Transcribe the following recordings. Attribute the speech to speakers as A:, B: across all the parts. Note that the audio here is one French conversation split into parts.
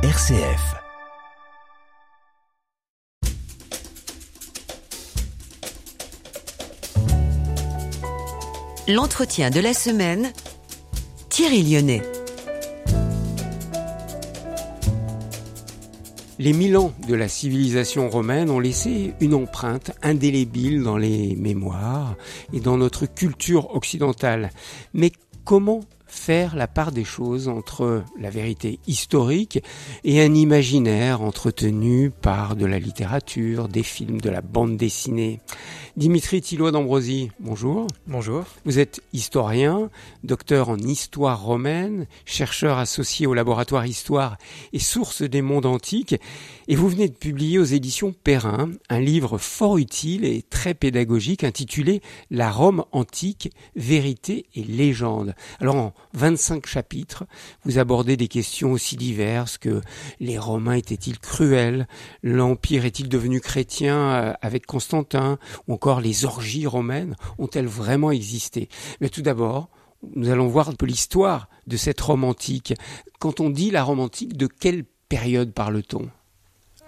A: RCF.
B: L'entretien de la semaine, Thierry Lyonnais.
C: Les mille ans de la civilisation romaine ont laissé une empreinte indélébile dans les mémoires et dans notre culture occidentale. Mais comment faire la part des choses entre la vérité historique et un imaginaire entretenu par de la littérature, des films, de la bande dessinée. Dimitri Thillois d'Ambrosie, bonjour.
D: Bonjour.
C: Vous êtes historien, docteur en histoire romaine, chercheur associé au laboratoire Histoire et source des mondes antiques, et vous venez de publier aux éditions Perrin un livre fort utile et très pédagogique intitulé La Rome antique, vérité et légende. Alors 25 chapitres, vous abordez des questions aussi diverses que les Romains étaient-ils cruels, l'Empire est-il devenu chrétien euh, avec Constantin, ou encore les orgies romaines ont-elles vraiment existé? Mais tout d'abord, nous allons voir un peu l'histoire de cette Rome antique. Quand on dit la Rome antique, de quelle période parle-t-on?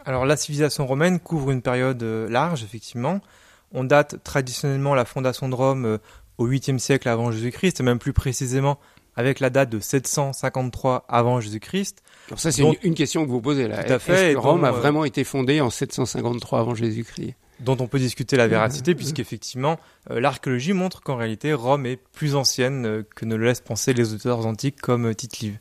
D: Alors la civilisation romaine couvre une période euh, large, effectivement. On date traditionnellement la fondation de Rome euh, au 8e siècle avant Jésus-Christ, et même plus précisément avec la date de 753 avant Jésus-Christ.
C: Alors ça, c'est une, question que vous posez là.
D: Tout à fait.
C: Est-ce que Rome a euh, vraiment été fondée en 753 avant Jésus-Christ?
D: dont on peut discuter la véracité, puisqu'effectivement, euh, l'archéologie montre qu'en réalité, Rome est plus ancienne euh, que ne le laissent penser les auteurs antiques comme Tite-Live.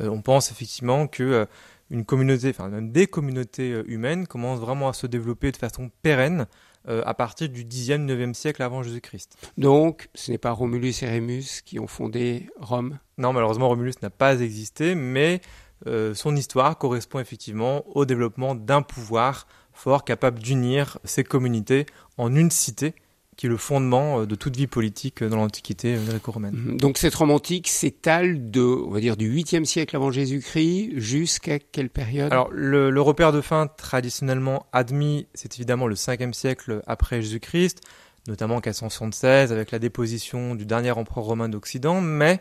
D: on pense effectivement que une communauté, enfin même des communautés humaines commencent vraiment à se développer de façon pérenne euh, à partir du 10e, 9e siècle avant Jésus-Christ.
C: Donc, ce n'est pas Romulus et Rémus qui ont fondé Rome
D: Non, malheureusement, Romulus n'a pas existé, mais euh, son histoire correspond effectivement au développement d'un pouvoir fort capable d'unir ces communautés en une cité qui est le fondement euh, de toute vie politique dans l'Antiquité gréco-romaine.
C: Mhm. Donc cette Rome antique s'étale de, on va dire, du 8e siècle avant Jésus-Christ jusqu'à quelle période?
D: Alors le, le, repère de fin traditionnellement admis, c'est évidemment le 5e siècle après Jésus-Christ, notamment 476 avec la déposition du dernier empereur romain d'Occident, mais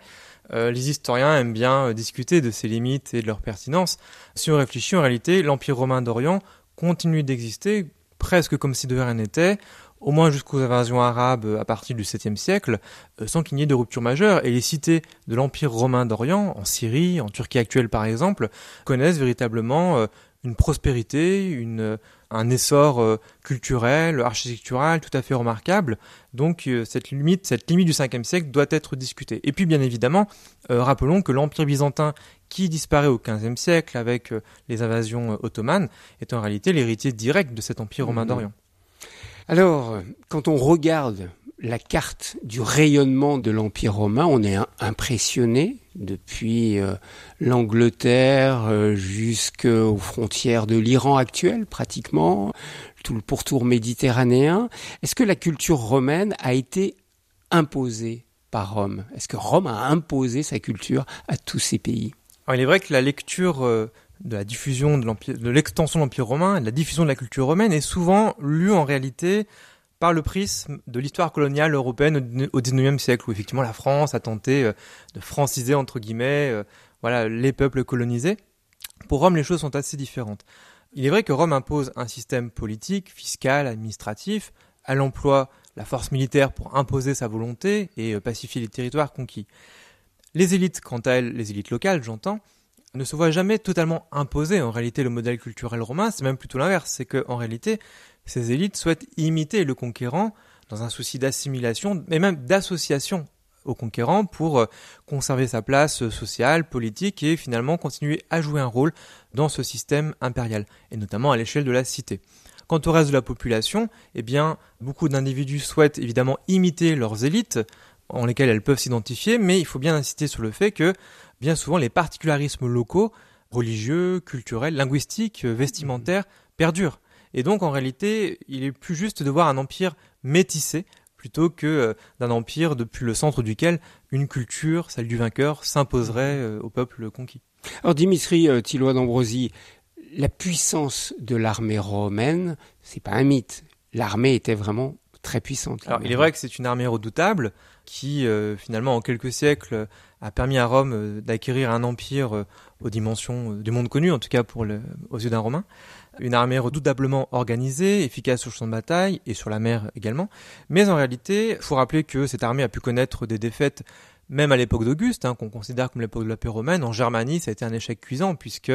D: euh, les historiens aiment bien euh, discuter de ses limites et de leur pertinence. Si on réfléchit, en réalité, l'Empire romain d'Orient continue d'exister presque comme si de rien n'était, au moins jusqu'aux invasions arabes euh, à partir du 7e siècle, euh, sans qu'il n'y ait de rupture majeure. Et les cités de l'Empire romain d'Orient, en Syrie, en Turquie actuelle par exemple, connaissent véritablement euh, une prospérité, une, un essor culturel, architectural tout à fait remarquable. Donc cette limite, cette limite du 5e siècle doit être discutée. Et puis bien évidemment, rappelons que l'Empire byzantin qui disparaît au 15e siècle avec les invasions ottomanes est en réalité l'héritier direct de cet Empire romain mmh.
C: Alors, quand on regarde la carte du rayonnement de l'Empire romain, on est impressionné depuis euh, l'Angleterre euh, jusqu'aux frontières de l'Iran actuel, pratiquement, tout le pourtour méditerranéen. Est-ce que la culture romaine a été imposée par Rome? Est-ce que Rome a imposé sa culture à tous ces pays?
D: Il est vrai que la lecture euh, de la diffusion de l'extension de l'empire romain, de la diffusion de la culture romaine est souvent lue en réalité par le prisme de l'histoire coloniale européenne au XIXe siècle, où effectivement la France a tenté euh, de franciser entre guillemets, euh, voilà, les peuples colonisés. Pour Rome, les choses sont assez différentes. Il est vrai que Rome impose un système politique, fiscal, administratif. Elle emploie la force militaire pour imposer sa volonté et euh, pacifier les territoires conquis. Les élites, quant à elles, les élites locales, j'entends, ne se voit jamais totalement imposer en réalité le modèle culturel romain, c'est même plutôt l'inverse, c'est que en réalité ces élites souhaitent imiter le conquérant dans un souci d'assimilation, mais même d'association au conquérant pour euh, conserver sa place sociale, politique et finalement continuer à jouer un rôle dans ce système impérial, et notamment à l'échelle de la cité. Quant au reste de la population, eh bien, beaucoup d'individus souhaitent évidemment imiter leurs élites, en lesquelles elles peuvent s'identifier, mais il faut bien insister sur le fait que bien souvent les particularismes locaux, religieux, culturels, linguistiques, euh, vestimentaires, perdurent. Et donc en réalité, il est plus juste de voir un empire métissé plutôt que euh, d'un empire depuis le centre duquel une culture, celle du vainqueur, s'imposerait euh, au peuple conquis.
C: Alors Dimitri Thillois d'Ambrosie, la puissance de l'armée romaine, c'est pas un mythe. L'armée était vraiment très puissante.
D: Alors, il est vrai que c'est une armée redoutable qui, finalement, en quelques siècles, a permis à Rome euh, d'acquérir un empire euh, aux dimensions du monde connu, en tout cas pour le, aux yeux d'un Romain. Une armée redoutablement organisée, efficace sur le champ de bataille et sur la mer également. Mais en réalité, il faut rappeler que cette armée a pu connaître des défaites même à l'époque d'Auguste, hein, qu'on considère comme l'époque de la paix romaine, en Germanie, ça a été un échec cuisant, puisque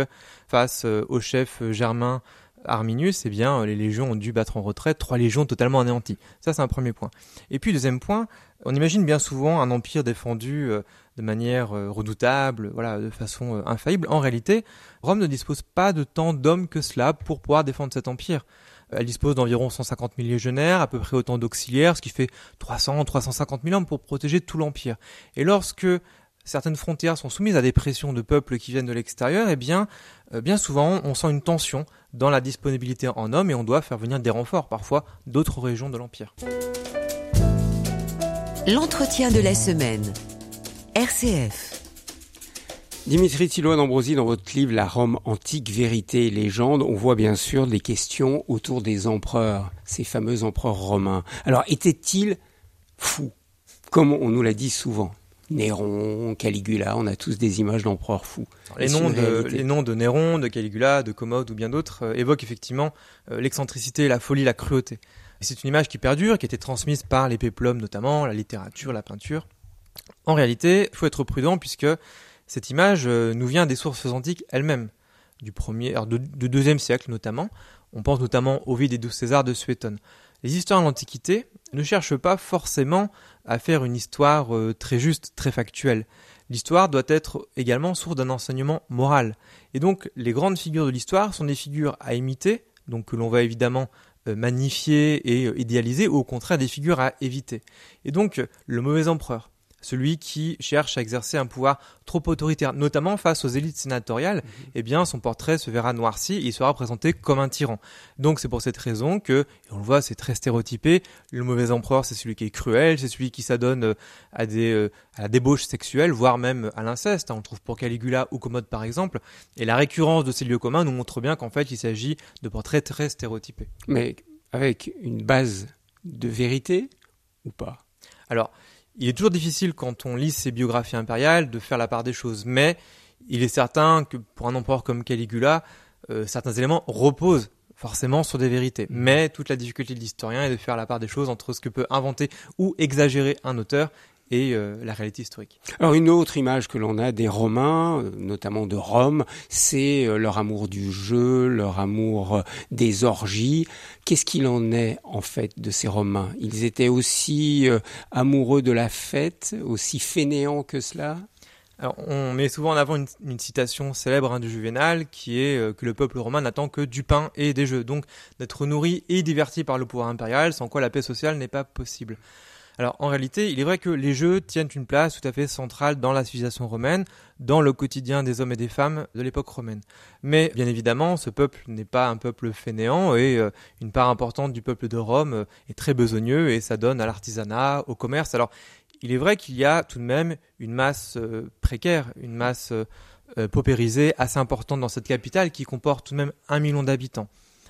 D: face euh, au chef euh, germain Arminius, eh bien, les légions ont dû battre en retraite, trois légions totalement anéanties. Ça, c'est un premier point. Et puis, deuxième point, on imagine bien souvent un empire défendu euh, de manière redoutable, voilà, de façon infaillible. En réalité, Rome ne dispose pas de tant d'hommes que cela pour pouvoir défendre cet empire. Elle dispose d'environ 150 000 légionnaires, à peu près autant d'auxiliaires, ce qui fait 300, 350 000 hommes pour protéger tout l'empire. Et lorsque certaines frontières sont soumises à des pressions de peuples qui viennent de l'extérieur, eh bien, euh, bien souvent, on sent une tension dans la disponibilité en hommes et on doit faire venir des renforts, parfois d'autres régions de l'empire.
B: L'entretien de la semaine. RCF.
C: Dimitri Thilo d'Ambrosie, dans votre livre La Rome antique, vérité et légende, on voit bien sûr des questions autour des empereurs, ces fameux empereurs romains. Alors, étaient-ils fous? Comme on nous l'a dit souvent. Néron, Caligula, on a tous des images d'empereurs fous.
D: Les noms, de, les noms de Néron, de Caligula, de Commode ou bien d'autres euh, évoquent effectivement euh, l'excentricité, la folie, la cruauté. C'est une image qui perdure, qui a été transmise par les péplums notamment, la littérature, la peinture. En réalité, il faut être prudent puisque cette image euh, nous vient des sources antiques elles-mêmes, du premier, alors de, deuxième siècle notamment. On pense notamment au vide des douze Césars de Suétone. Les histoires de l'Antiquité ne cherchent pas forcément à faire une histoire euh, très juste, très factuelle. L'histoire doit être également source d'un enseignement moral. Et donc, les grandes figures de l'histoire sont des figures à imiter, donc que l'on va évidemment euh, magnifier et idéaliser, ou au contraire des figures à éviter. Et donc, le mauvais empereur, celui qui cherche à exercer un pouvoir trop autoritaire, notamment face aux élites sénatoriales, mhm. eh bien son portrait se verra noirci et il sera présenté comme un tyran. Donc c'est pour cette raison que, et on le voit, c'est très stéréotypé, le mauvais empereur c'est celui qui est cruel, c'est celui qui s'adonne euh, à, des, euh, à la débauche sexuelle, voire même à l'inceste. Hein. On le trouve pour Caligula ou Commode par exemple. Et la récurrence de ces lieux communs nous montre bien qu'en fait il s'agit de portraits très stéréotypés.
C: Mais avec une base de vérité ou pas?
D: Alors, il est toujours difficile quand on lit ces biographies impériales de faire la part des choses, mais il est certain que pour un empereur comme Caligula, euh, certains éléments reposent forcément sur des vérités. Mais toute la difficulté de l'historien est de faire la part des choses entre ce que peut inventer ou exagérer un auteur et euh, la réalité historique.
C: Alors une autre image que l'on a des Romains, euh, notamment de Rome, c'est euh, leur amour du jeu, leur amour des orgies. Qu'est-ce qu'il en est en fait de ces Romains? Ils étaient aussi amoureux de la fête, aussi fainéants que cela?
D: Alors, on met souvent en avant une, citation célèbre hein, de Juvénal qui est que le peuple romain n'attend que du pain et des jeux, donc d'être nourri et diverti par le pouvoir impérial, sans quoi la paix sociale n'est pas possible. Alors en réalité, il est vrai que les jeux tiennent une place tout à fait centrale dans la civilisation romaine, dans le quotidien des hommes et des femmes de l'époque romaine. Mais bien évidemment, ce peuple n'est pas un peuple fainéant et euh, une part importante du peuple de Rome euh, est très besogneux et ça donne à l'artisanat, au commerce. Alors il est vrai qu'il y a tout de même une masse euh, précaire, une masse paupérisée assez importante dans cette capitale qui comporte tout de même un million d'habitants.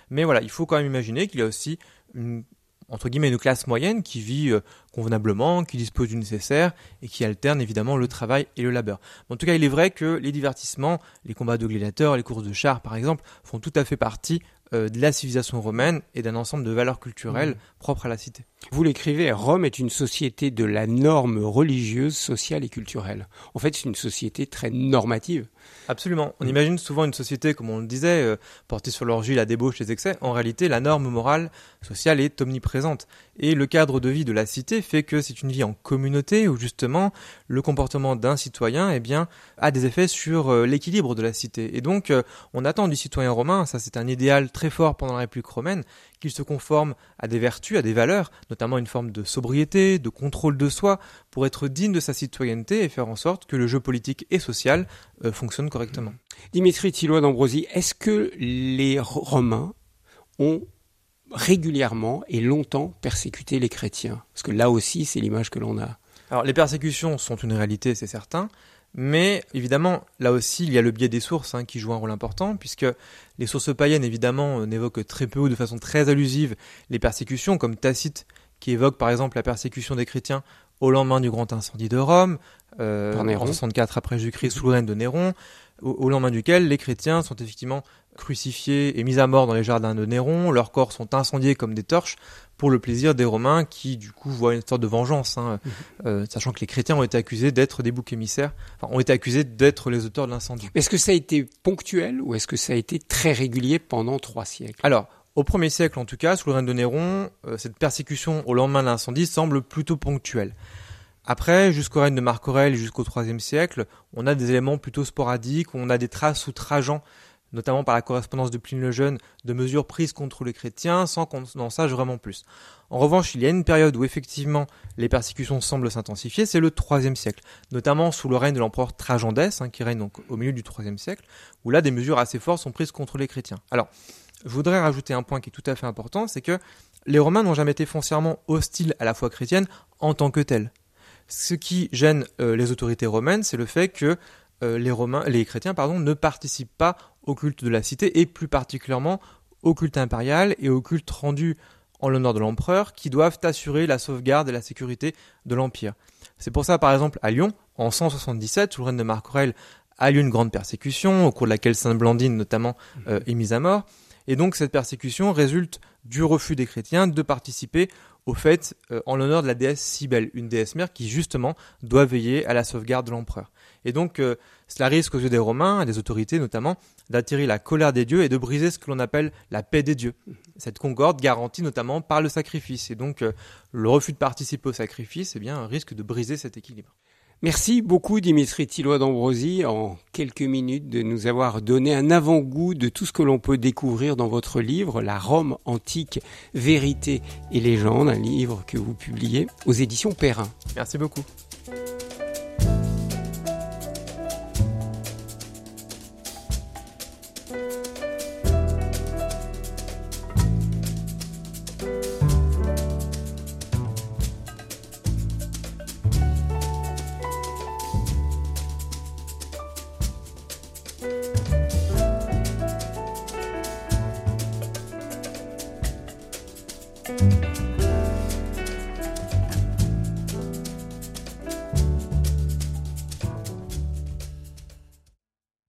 D: Mais voilà, il faut quand même imaginer qu'il y a aussi une entre guillemets une classe moyenne qui vit euh, convenablement, qui dispose du nécessaire et qui alterne évidemment le travail et le labeur. en tout cas, il est vrai que les divertissements, les combats de gladiateurs, les courses de chars par exemple, font tout à fait partie euh, de la civilisation romaine et d'un ensemble de valeurs culturelles mmh. propres à la cité.
C: Vous l'écrivez, Rome est une société de la norme religieuse, sociale et culturelle. En fait, c'est une société très normative.
D: Absolument. On imagine souvent une société, comme on le disait, euh, portée sur l'orgie, la débauche, les excès. En réalité, la norme morale sociale est omniprésente. Et le cadre de vie de la cité fait que c'est une vie en communauté où justement le comportement d'un citoyen eh bien, a des effets sur euh, l'équilibre de la cité. Et donc, euh, on attend du citoyen romain, ça c'est un idéal très fort pendant la République romaine, qu'il se conforme à des vertus, à des valeurs, notamment une forme de sobriété, de contrôle de soi, pour être digne de sa citoyenneté et faire en sorte que le jeu politique et social euh, fonctionne correctement.
C: Dimitri Thillois d'Ambrosie, est-ce que les Romains ont régulièrement et longtemps persécuté les chrétiens? Parce que là aussi, c'est l'image que l'on a.
D: Alors, les persécutions sont une réalité, c'est certain. Mais évidemment, là aussi, il y a le biais des sources hein, qui joue un rôle important, puisque les sources païennes, évidemment, euh, n'évoquent très peu ou de façon très allusive les persécutions, comme Tacite, qui évoque par exemple la persécution des chrétiens au lendemain du grand incendie de Rome,
C: euh,
D: en 64 après Jésus-Christ sous le règne de Néron, au, lendemain duquel les chrétiens sont effectivement crucifiés et mis à mort dans les jardins de Néron, leurs corps sont incendiés comme des torches pour le plaisir des Romains qui du coup voient une sorte de vengeance, hein, mhm. euh, sachant que les chrétiens ont été accusés d'être des boucs émissaires, enfin, ont été accusés d'être les auteurs de l'incendie.
C: Est-ce que ça a été ponctuel ou est-ce que ça a été très régulier pendant trois siècles?
D: Alors, au premier siècle en tout cas, sous le règne de Néron, euh, cette persécution au lendemain de l'incendie semble plutôt ponctuelle. Après, jusqu'au règne de Marc Aurèle et jusqu'au IIIe siècle, on a des éléments plutôt sporadiques, on a des traces sous Trajan, notamment par la correspondance de Pline le Jeune, de mesures prises contre les chrétiens sans qu'on en sache vraiment plus. En revanche, il y a une période où effectivement les persécutions semblent s'intensifier, c'est le IIIe siècle, notamment sous le règne de l'empereur Trajan d'Est, hein, qui règne donc au milieu du IIIe siècle, où là des mesures assez fortes sont prises contre les chrétiens. Alors, je voudrais rajouter un point qui est tout à fait important, c'est que les Romains n'ont jamais été foncièrement hostiles à la foi chrétienne en tant que telle. Ce qui gêne euh, les autorités romaines, c'est le fait que euh, les Romains, les chrétiens, pardon, ne participent pas au culte de la cité et plus particulièrement au culte impérial et au culte rendu en l'honneur de l'empereur qui doivent assurer la sauvegarde et la sécurité de l'empire. C'est pour ça, par exemple, à Lyon, en 177, sous le règne de Marc Aurèle, a lieu une grande persécution, au cours de laquelle Sainte Blandine notamment euh, est mise à mort. Et donc cette persécution résulte du refus des chrétiens de participer au fait euh, en l'honneur de la déesse Cybèle, une déesse mère qui justement doit veiller à la sauvegarde de l'empereur. Et donc euh, cela risque aux yeux des Romains, et des autorités notamment, d'attirer la colère des dieux et de briser ce que l'on appelle la paix des dieux. Cette concorde garantie notamment par le sacrifice. Et donc euh, le refus de participer au sacrifice eh bien, risque de briser cet équilibre.
C: Merci beaucoup Dimitri Tillois d'Ambrosie en quelques minutes de nous avoir donné un avant-goût de tout ce que l'on peut découvrir dans votre livre La Rome antique, vérité et légende, un livre que vous publiez aux éditions Perrin.
D: Merci beaucoup.